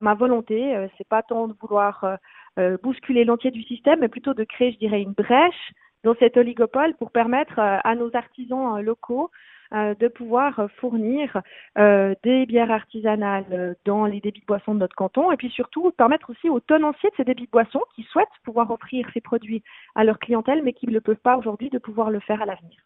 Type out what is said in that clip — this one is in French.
ma volonté, euh, c'est pas tant de vouloir euh, euh, bousculer l'entier du système, mais plutôt de créer, je dirais, une brèche dans cet oligopole pour permettre euh, à nos artisans locaux de pouvoir fournir des bières artisanales dans les débits de boissons de notre canton et puis surtout permettre aussi aux tenanciers de ces débits de boissons qui souhaitent pouvoir offrir ces produits à leur clientèle mais qui ne le peuvent pas aujourd'hui de pouvoir le faire à l'avenir.